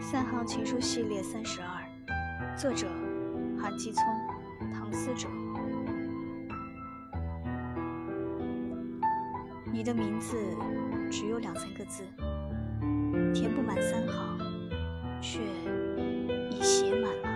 三行情书系列三十二作者韩继聪唐思哲。你的名字只有两三个字填不满三行却已写满了